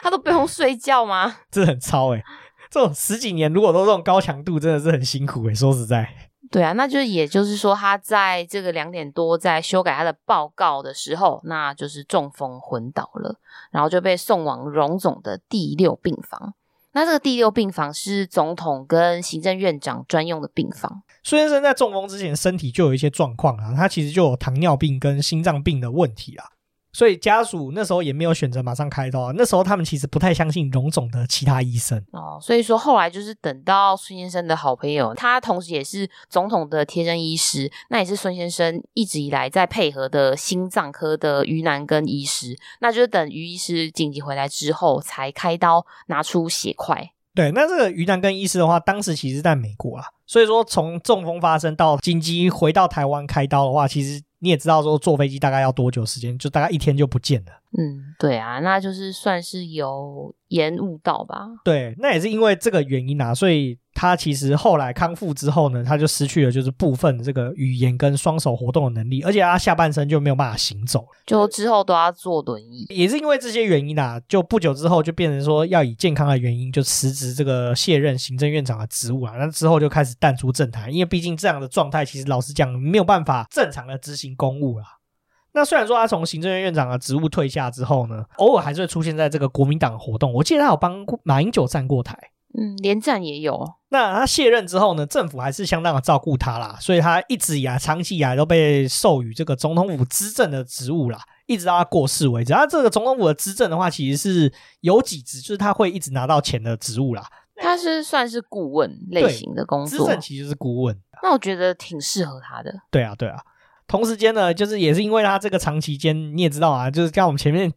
他都不用睡觉吗？这很超诶、欸、这种十几年如果都这种高强度，真的是很辛苦诶、欸、说实在，对啊，那就也就是说，他在这个两点多在修改他的报告的时候，那就是中风昏倒了，然后就被送往荣总的第六病房。那这个第六病房是总统跟行政院长专用的病房。孙先生在中风之前身体就有一些状况啊，他其实就有糖尿病跟心脏病的问题啊。所以家属那时候也没有选择马上开刀啊，那时候他们其实不太相信荣总的其他医生哦，所以说后来就是等到孙先生的好朋友，他同时也是总统的贴身医师，那也是孙先生一直以来在配合的心脏科的于南根医师，那就是等于医师紧急回来之后才开刀拿出血块。对，那这个于南根医师的话，当时其实在美国啊，所以说从中风发生到紧急回到台湾开刀的话，其实。你也知道说坐飞机大概要多久时间，就大概一天就不见了。嗯，对啊，那就是算是有延误到吧。对，那也是因为这个原因啊，所以他其实后来康复之后呢，他就失去了就是部分的这个语言跟双手活动的能力，而且他下半身就没有办法行走，就之后都要坐轮椅。也是因为这些原因啊，就不久之后就变成说要以健康的原因就辞职这个卸任行政院长的职务啊，那之后就开始淡出政坛，因为毕竟这样的状态其实老实讲没有办法正常的执行公务啊。那虽然说他从行政院院长的职务退下之后呢，偶尔还是会出现在这个国民党活动。我记得他有帮马英九站过台，嗯，连战也有。那他卸任之后呢，政府还是相当的照顾他啦，所以他一直以来、长期以来都被授予这个总统府资政的职务啦，一直到他过世为止。他这个总统府的资政的话，其实是有几职，就是他会一直拿到钱的职务啦。他是算是顾问类型的工作，资政其实就是顾问。那我觉得挺适合他的。对啊，对啊。同时间呢，就是也是因为他这个长期间，你也知道啊，就是刚我们前面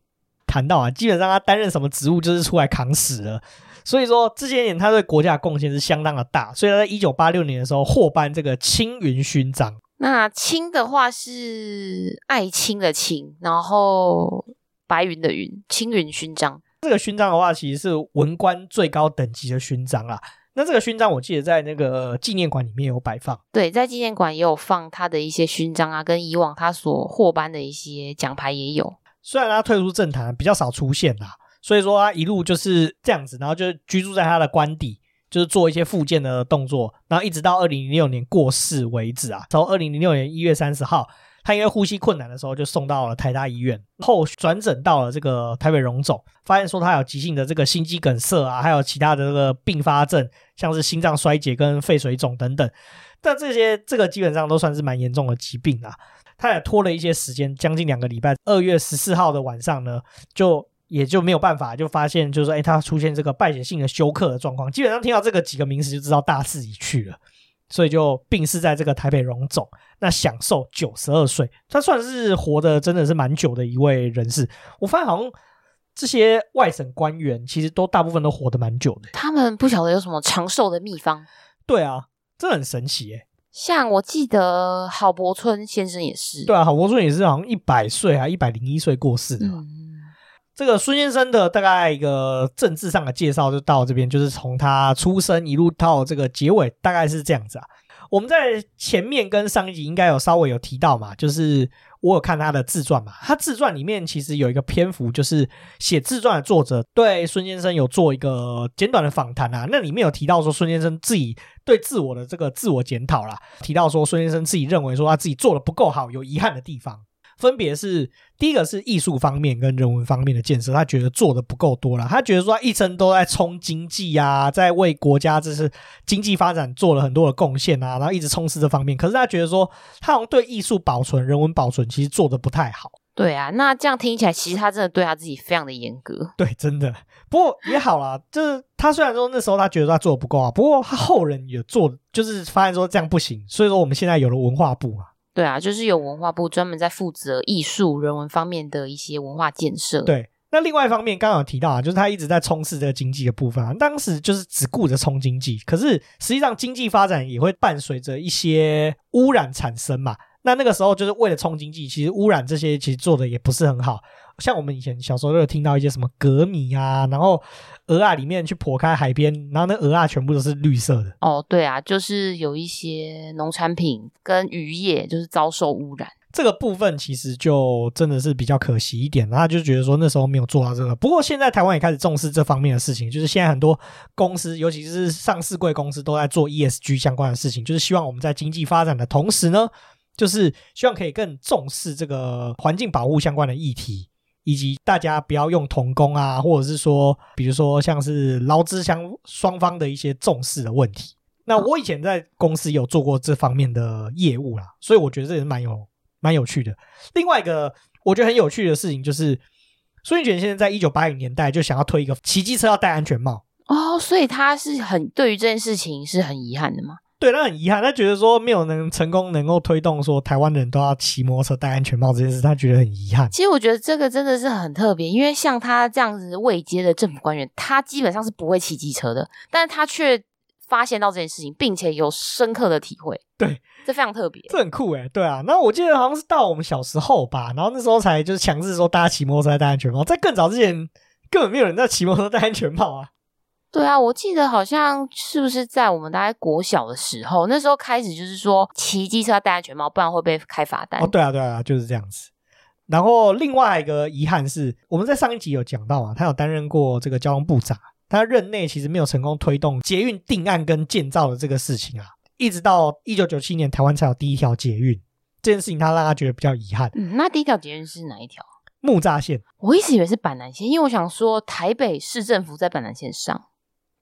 谈到啊，基本上他担任什么职务就是出来扛死了，所以说这些年他对国家的贡献是相当的大，所以他在一九八六年的时候获颁这个青云勋章。那青的话是爱青的青，然后白云的云，青云勋章。这个勋章的话，其实是文官最高等级的勋章啊。那这个勋章我记得在那个纪念馆里面有摆放，对，在纪念馆也有放他的一些勋章啊，跟以往他所获颁的一些奖牌也有。虽然他退出政坛比较少出现啦，所以说他一路就是这样子，然后就居住在他的官邸，就是做一些复健的动作，然后一直到二零零六年过世为止啊。从二零零六年一月三十号，他因为呼吸困难的时候就送到了台大医院，后转诊到了这个台北荣总，发现说他有急性的这个心肌梗塞啊，还有其他的这个并发症。像是心脏衰竭跟肺水肿等等，但这些这个基本上都算是蛮严重的疾病啊。他也拖了一些时间，将近两个礼拜。二月十四号的晚上呢，就也就没有办法，就发现就是说，哎，他出现这个败血性的休克的状况。基本上听到这个几个名词就知道大势已去了，所以就病逝在这个台北荣总。那享受九十二岁，他算是活的真的是蛮久的一位人士。我发现好像。这些外省官员其实都大部分都活得蛮久的，他们不晓得有什么长寿的秘方。对啊，这很神奇诶。像我记得郝柏村先生也是，对啊，郝柏村也是好像一百岁啊一百零一岁过世的。嗯，这个孙先生的大概一个政治上的介绍就到这边，就是从他出生一路到这个结尾，大概是这样子啊。我们在前面跟上一集应该有稍微有提到嘛，就是。我有看他的自传嘛，他自传里面其实有一个篇幅，就是写自传的作者对孙先生有做一个简短的访谈啊。那里面有提到说孙先生自己对自我的这个自我检讨啦，提到说孙先生自己认为说他自己做的不够好，有遗憾的地方。分别是第一个是艺术方面跟人文方面的建设，他觉得做的不够多了。他觉得说他一生都在冲经济啊，在为国家这是经济发展做了很多的贡献啊，然后一直冲刺这方面。可是他觉得说他好像对艺术保存、人文保存其实做的不太好。对啊，那这样听起来，其实他真的对他自己非常的严格。对，真的。不过也好啦，就是他虽然说那时候他觉得他做的不够啊，不过他后人也做，就是发现说这样不行，所以说我们现在有了文化部嘛。对啊，就是有文化部专门在负责艺术、人文方面的一些文化建设。对，那另外一方面，刚刚有提到啊，就是他一直在冲刺这个经济的部分啊。当时就是只顾着冲经济，可是实际上经济发展也会伴随着一些污染产生嘛。那那个时候就是为了冲经济，其实污染这些其实做的也不是很好。像我们以前小时候都有听到一些什么革米啊，然后蚵仔里面去剖开海边，然后那鹅啊全部都是绿色的。哦，对啊，就是有一些农产品跟渔业就是遭受污染。这个部分其实就真的是比较可惜一点，然后就觉得说那时候没有做到这个。不过现在台湾也开始重视这方面的事情，就是现在很多公司，尤其是上市贵公司都在做 ESG 相关的事情，就是希望我们在经济发展的同时呢，就是希望可以更重视这个环境保护相关的议题。以及大家不要用童工啊，或者是说，比如说像是劳资相双方的一些重视的问题。那我以前在公司有做过这方面的业务啦，所以我觉得这也是蛮有蛮有趣的。另外一个我觉得很有趣的事情就是，孙运璇先生在一九八零年代就想要推一个骑机车要戴安全帽哦，所以他是很对于这件事情是很遗憾的吗？对，他很遗憾，他觉得说没有能成功能够推动说台湾人都要骑摩托车戴安全帽这件事，他觉得很遗憾。其实我觉得这个真的是很特别，因为像他这样子未接的政府官员，他基本上是不会骑机车的，但是他却发现到这件事情，并且有深刻的体会。对，这非常特别，这很酷诶。对啊，那我记得好像是到我们小时候吧，然后那时候才就是强制说大家骑摩托车戴安全帽，在更早之前根本没有人在骑摩托车戴安全帽啊。对啊，我记得好像是不是在我们大概国小的时候，那时候开始就是说骑机车要戴安全帽，不然会被开罚单。哦，对啊，对啊，就是这样子。然后另外一个遗憾是，我们在上一集有讲到啊，他有担任过这个交通部长，他任内其实没有成功推动捷运定案跟建造的这个事情啊，一直到一九九七年台湾才有第一条捷运，这件事情他让他觉得比较遗憾。嗯，那第一条捷运是哪一条？木栅线。我一直以为是板南线，因为我想说台北市政府在板南线上。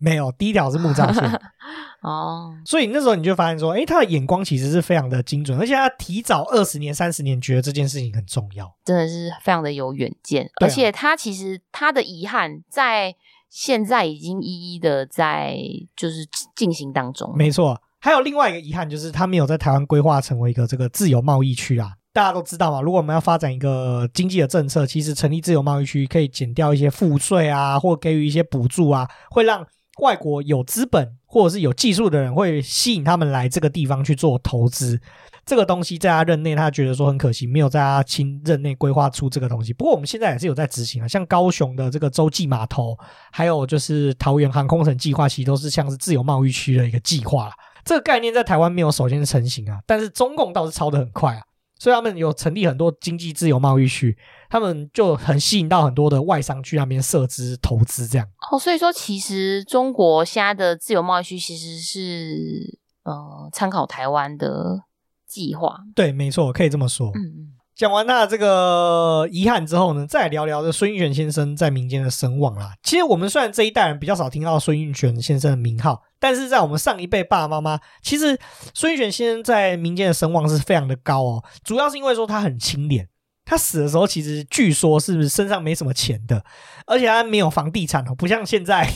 没有，第一条是木栅线 哦，所以那时候你就发现说，诶，他的眼光其实是非常的精准，而且他提早二十年、三十年觉得这件事情很重要，真的是非常的有远见。而且他其实他的遗憾在现在已经一一的在就是进行当中。没错，还有另外一个遗憾就是他没有在台湾规划成为一个这个自由贸易区啊。大家都知道嘛，如果我们要发展一个经济的政策，其实成立自由贸易区可以减掉一些赋税啊，或给予一些补助啊，会让外国有资本或者是有技术的人会吸引他们来这个地方去做投资。这个东西在他任内，他觉得说很可惜，没有在他亲任内规划出这个东西。不过我们现在也是有在执行啊，像高雄的这个洲际码头，还有就是桃园航空城计划，其实都是像是自由贸易区的一个计划。这个概念在台湾没有首先成型啊，但是中共倒是抄得很快啊，所以他们有成立很多经济自由贸易区，他们就很吸引到很多的外商去那边设资投资这样。哦，所以说其实中国现在的自由贸易区其实是呃参考台湾的。计划对，没错，可以这么说。嗯，讲完他这个遗憾之后呢，再聊聊这孙运璇先生在民间的声望啦。其实我们虽然这一代人比较少听到孙运璇先生的名号，但是在我们上一辈爸爸妈妈，其实孙运璇先生在民间的声望是非常的高哦。主要是因为说他很清廉，他死的时候其实据说是不是身上没什么钱的，而且他没有房地产哦，不像现在。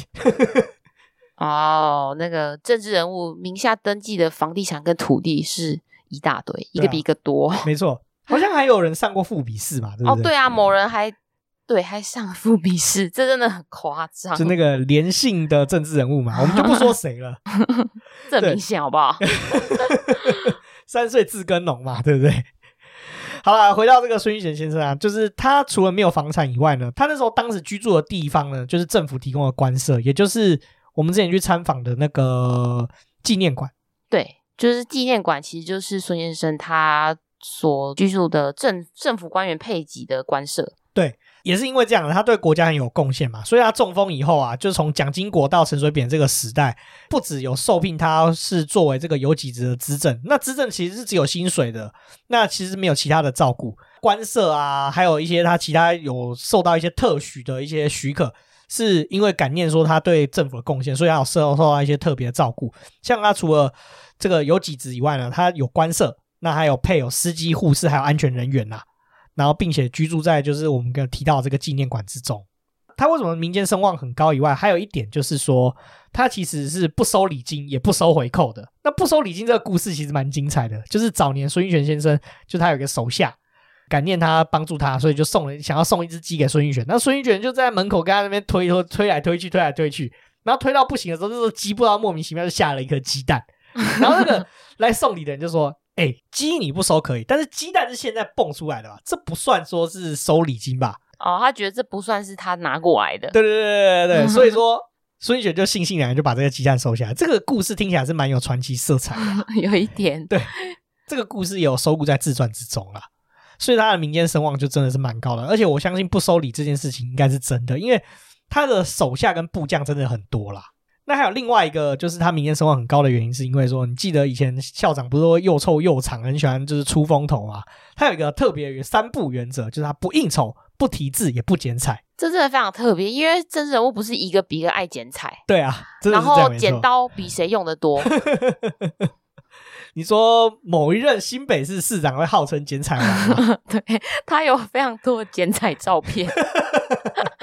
哦，那个政治人物名下登记的房地产跟土地是。一大堆，一个比一个多。没错，好像还有人上过富比试吧，对不对？哦，对啊，某人还对还上副比试，这真的很夸张。就那个连姓的政治人物嘛，我们就不说谁了，这明显好不好？三岁自耕农嘛，对不对？好了，回到这个孙玉贤先生啊，就是他除了没有房产以外呢，他那时候当时居住的地方呢，就是政府提供的官舍，也就是我们之前去参访的那个纪念馆。对。就是纪念馆，其实就是孙先生他所居住的政政府官员配给的官舍。对，也是因为这样，他对国家很有贡献嘛，所以他中风以后啊，就从蒋经国到陈水扁这个时代，不只有受聘他是作为这个有几职的资政，那资政其实是只有薪水的，那其实没有其他的照顾，官舍啊，还有一些他其他有受到一些特许的一些许可，是因为感念说他对政府的贡献，所以他有受受到一些特别的照顾，像他除了。这个有几职以外呢，他有官舍，那还有配有司机、护士，还有安全人员呐、然后，并且居住在就是我们刚提到这个纪念馆之中。他为什么民间声望很高以外，还有一点就是说，他其实是不收礼金，也不收回扣的。那不收礼金这个故事其实蛮精彩的，就是早年孙运璇先生，就他有个手下感念他帮助他，所以就送了想要送一只鸡给孙运璇。那孙运璇就在门口跟他那边推推推来推去，推来推去，然后推到不行的时候，这时候鸡不知道莫名其妙就下了一颗鸡蛋。然后那个来送礼的人就说：“哎、欸，鸡你不收可以，但是鸡蛋是现在蹦出来的吧？这不算说是收礼金吧？”哦，他觉得这不算是他拿过来的。对对对对对对，所以说 孙运璇就悻悻然就把这个鸡蛋收下来。这个故事听起来是蛮有传奇色彩的，有一点。对，这个故事也有收录在自传之中啦，所以他的民间声望就真的是蛮高的。而且我相信不收礼这件事情应该是真的，因为他的手下跟部将真的很多啦。那还有另外一个，就是他民间声望很高的原因，是因为说，你记得以前校长不是说又臭又长，很喜欢就是出风头嘛？他有一个特别的三不原则，就是他不应酬、不提字、也不剪彩。这真的非常特别，因为政治人物不是一个比一个爱剪彩。对啊，然后剪刀比谁用的多。你说某一任新北市市长会号称剪彩王吗？对，他有非常多剪彩照片。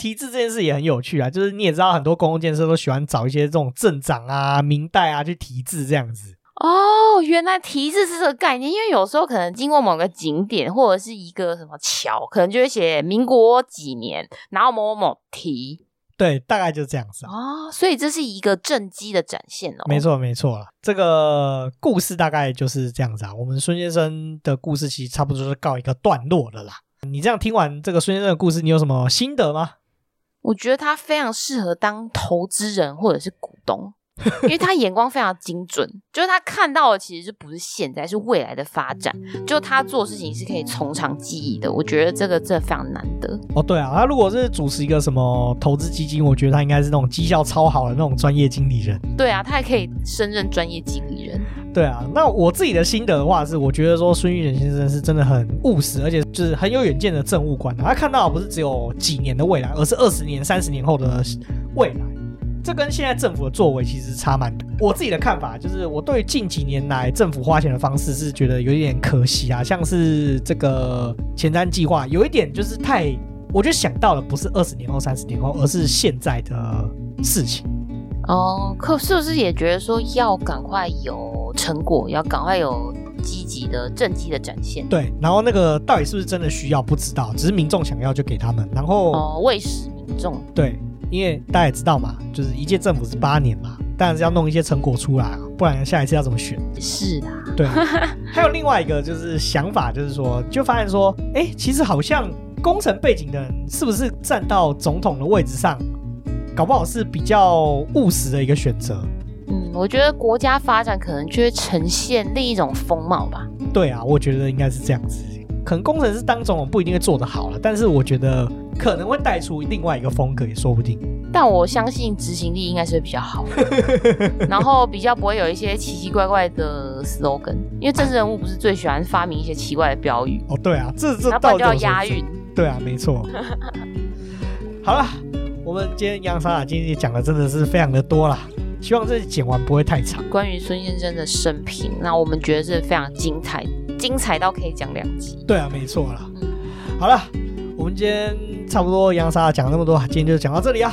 那题字这件事也很有趣啊，就是你也知道，很多公共建设都喜欢找一些这种镇长啊、明代啊去题字这样子。哦，原来题字是这个概念，因为有时候可能经过某个景点或者是一个什么桥，可能就会写民国几年，然后某某某题。对，大概就是这样子啊。哦，所以这是一个政绩的展现哦。没错，没错，这个故事大概就是这样子啊。我们孙先生的故事其实差不多是告一个段落了啦。你这样听完这个孙先生的故事，你有什么心得吗？我觉得他非常适合当投资人或者是股东，因为他眼光非常精准，就是他看到的其实是不是现在，是未来的发展。就他做事情是可以从长计议的，我觉得这个真的非常难得。哦，对啊，他如果是主持一个什么投资基金，我觉得他应该是那种绩效超好的那种专业经理人。对啊，他还可以升任专业经理人。对啊，那我自己的心得的话是，我觉得说孙玉仁先生是真的很务实，而且就是很有远见的政务官。他看到的不是只有几年的未来，而是二十年、三十年后的未来。这跟现在政府的作为其实差蛮多。我自己的看法就是，我对近几年来政府花钱的方式是觉得有一点可惜啊，像是这个前瞻计划，有一点就是太，我觉得想到的不是二十年后、三十年后，而是现在的事情。哦，可是不是也觉得说要赶快有成果，要赶快有积极的政绩的展现？对，然后那个到底是不是真的需要，不知道，只是民众想要就给他们，然后哦，为使民众。对，因为大家也知道嘛，就是一届政府是八年嘛，当然是要弄一些成果出来啊，不然下一次要怎么选？是的，对。还有另外一个就是想法，就是说，就发现说，哎，其实好像工程背景的人是不是站到总统的位置上，搞不好是比较务实的一个选择。嗯，我觉得国家发展可能就会呈现另一种风貌吧。对啊，我觉得应该是这样子。可能工程师当总统不一定会做得好了，但是我觉得可能会带出另外一个风格也说不定。但我相信执行力应该是会比较好，然后比较不会有一些奇奇怪怪的 slogan，因为政治人物不是最喜欢发明一些奇怪的标语哦。对啊，这这到底要押韵。对啊，没错。好了，我们今天杨莎今天讲的真的是非常的多了，希望这剪完不会太长。关于孙先生的生平，那我们觉得是非常精彩。精彩到可以讲两集。对啊，没错啦。好了，我们今天差不多杨莎讲那么多，今天就讲到这里啊。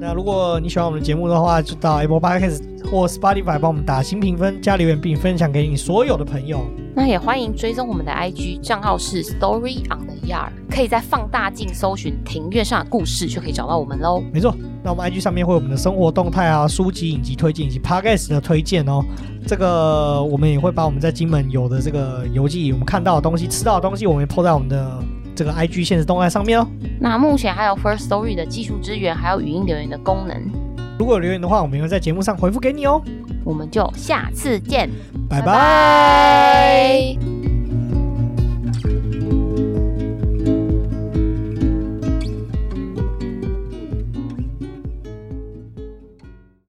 那如果你喜欢我们的节目的话，就到 Apple Podcast 或 Spotify 帮我们打新评分、加留言，并分享给你所有的朋友。那也欢迎追踪我们的 IG 账号是 Story on the Yard，可以在放大镜搜寻庭院上的故事，就可以找到我们喽。没错，那我们 IG 上面会有我们的生活动态啊、书籍、影集推荐以及 Podcast 的推荐哦。这个我们也会把我们在金门有的这个游记，我们看到的东西、吃到的东西，我们也 po 在我们的这个 IG 限时动态上面哦。那目前还有 First Story 的技术支援，还有语音留言的功能。如果有留言的话，我们也会在节目上回复给你哦。我们就下次见，拜拜。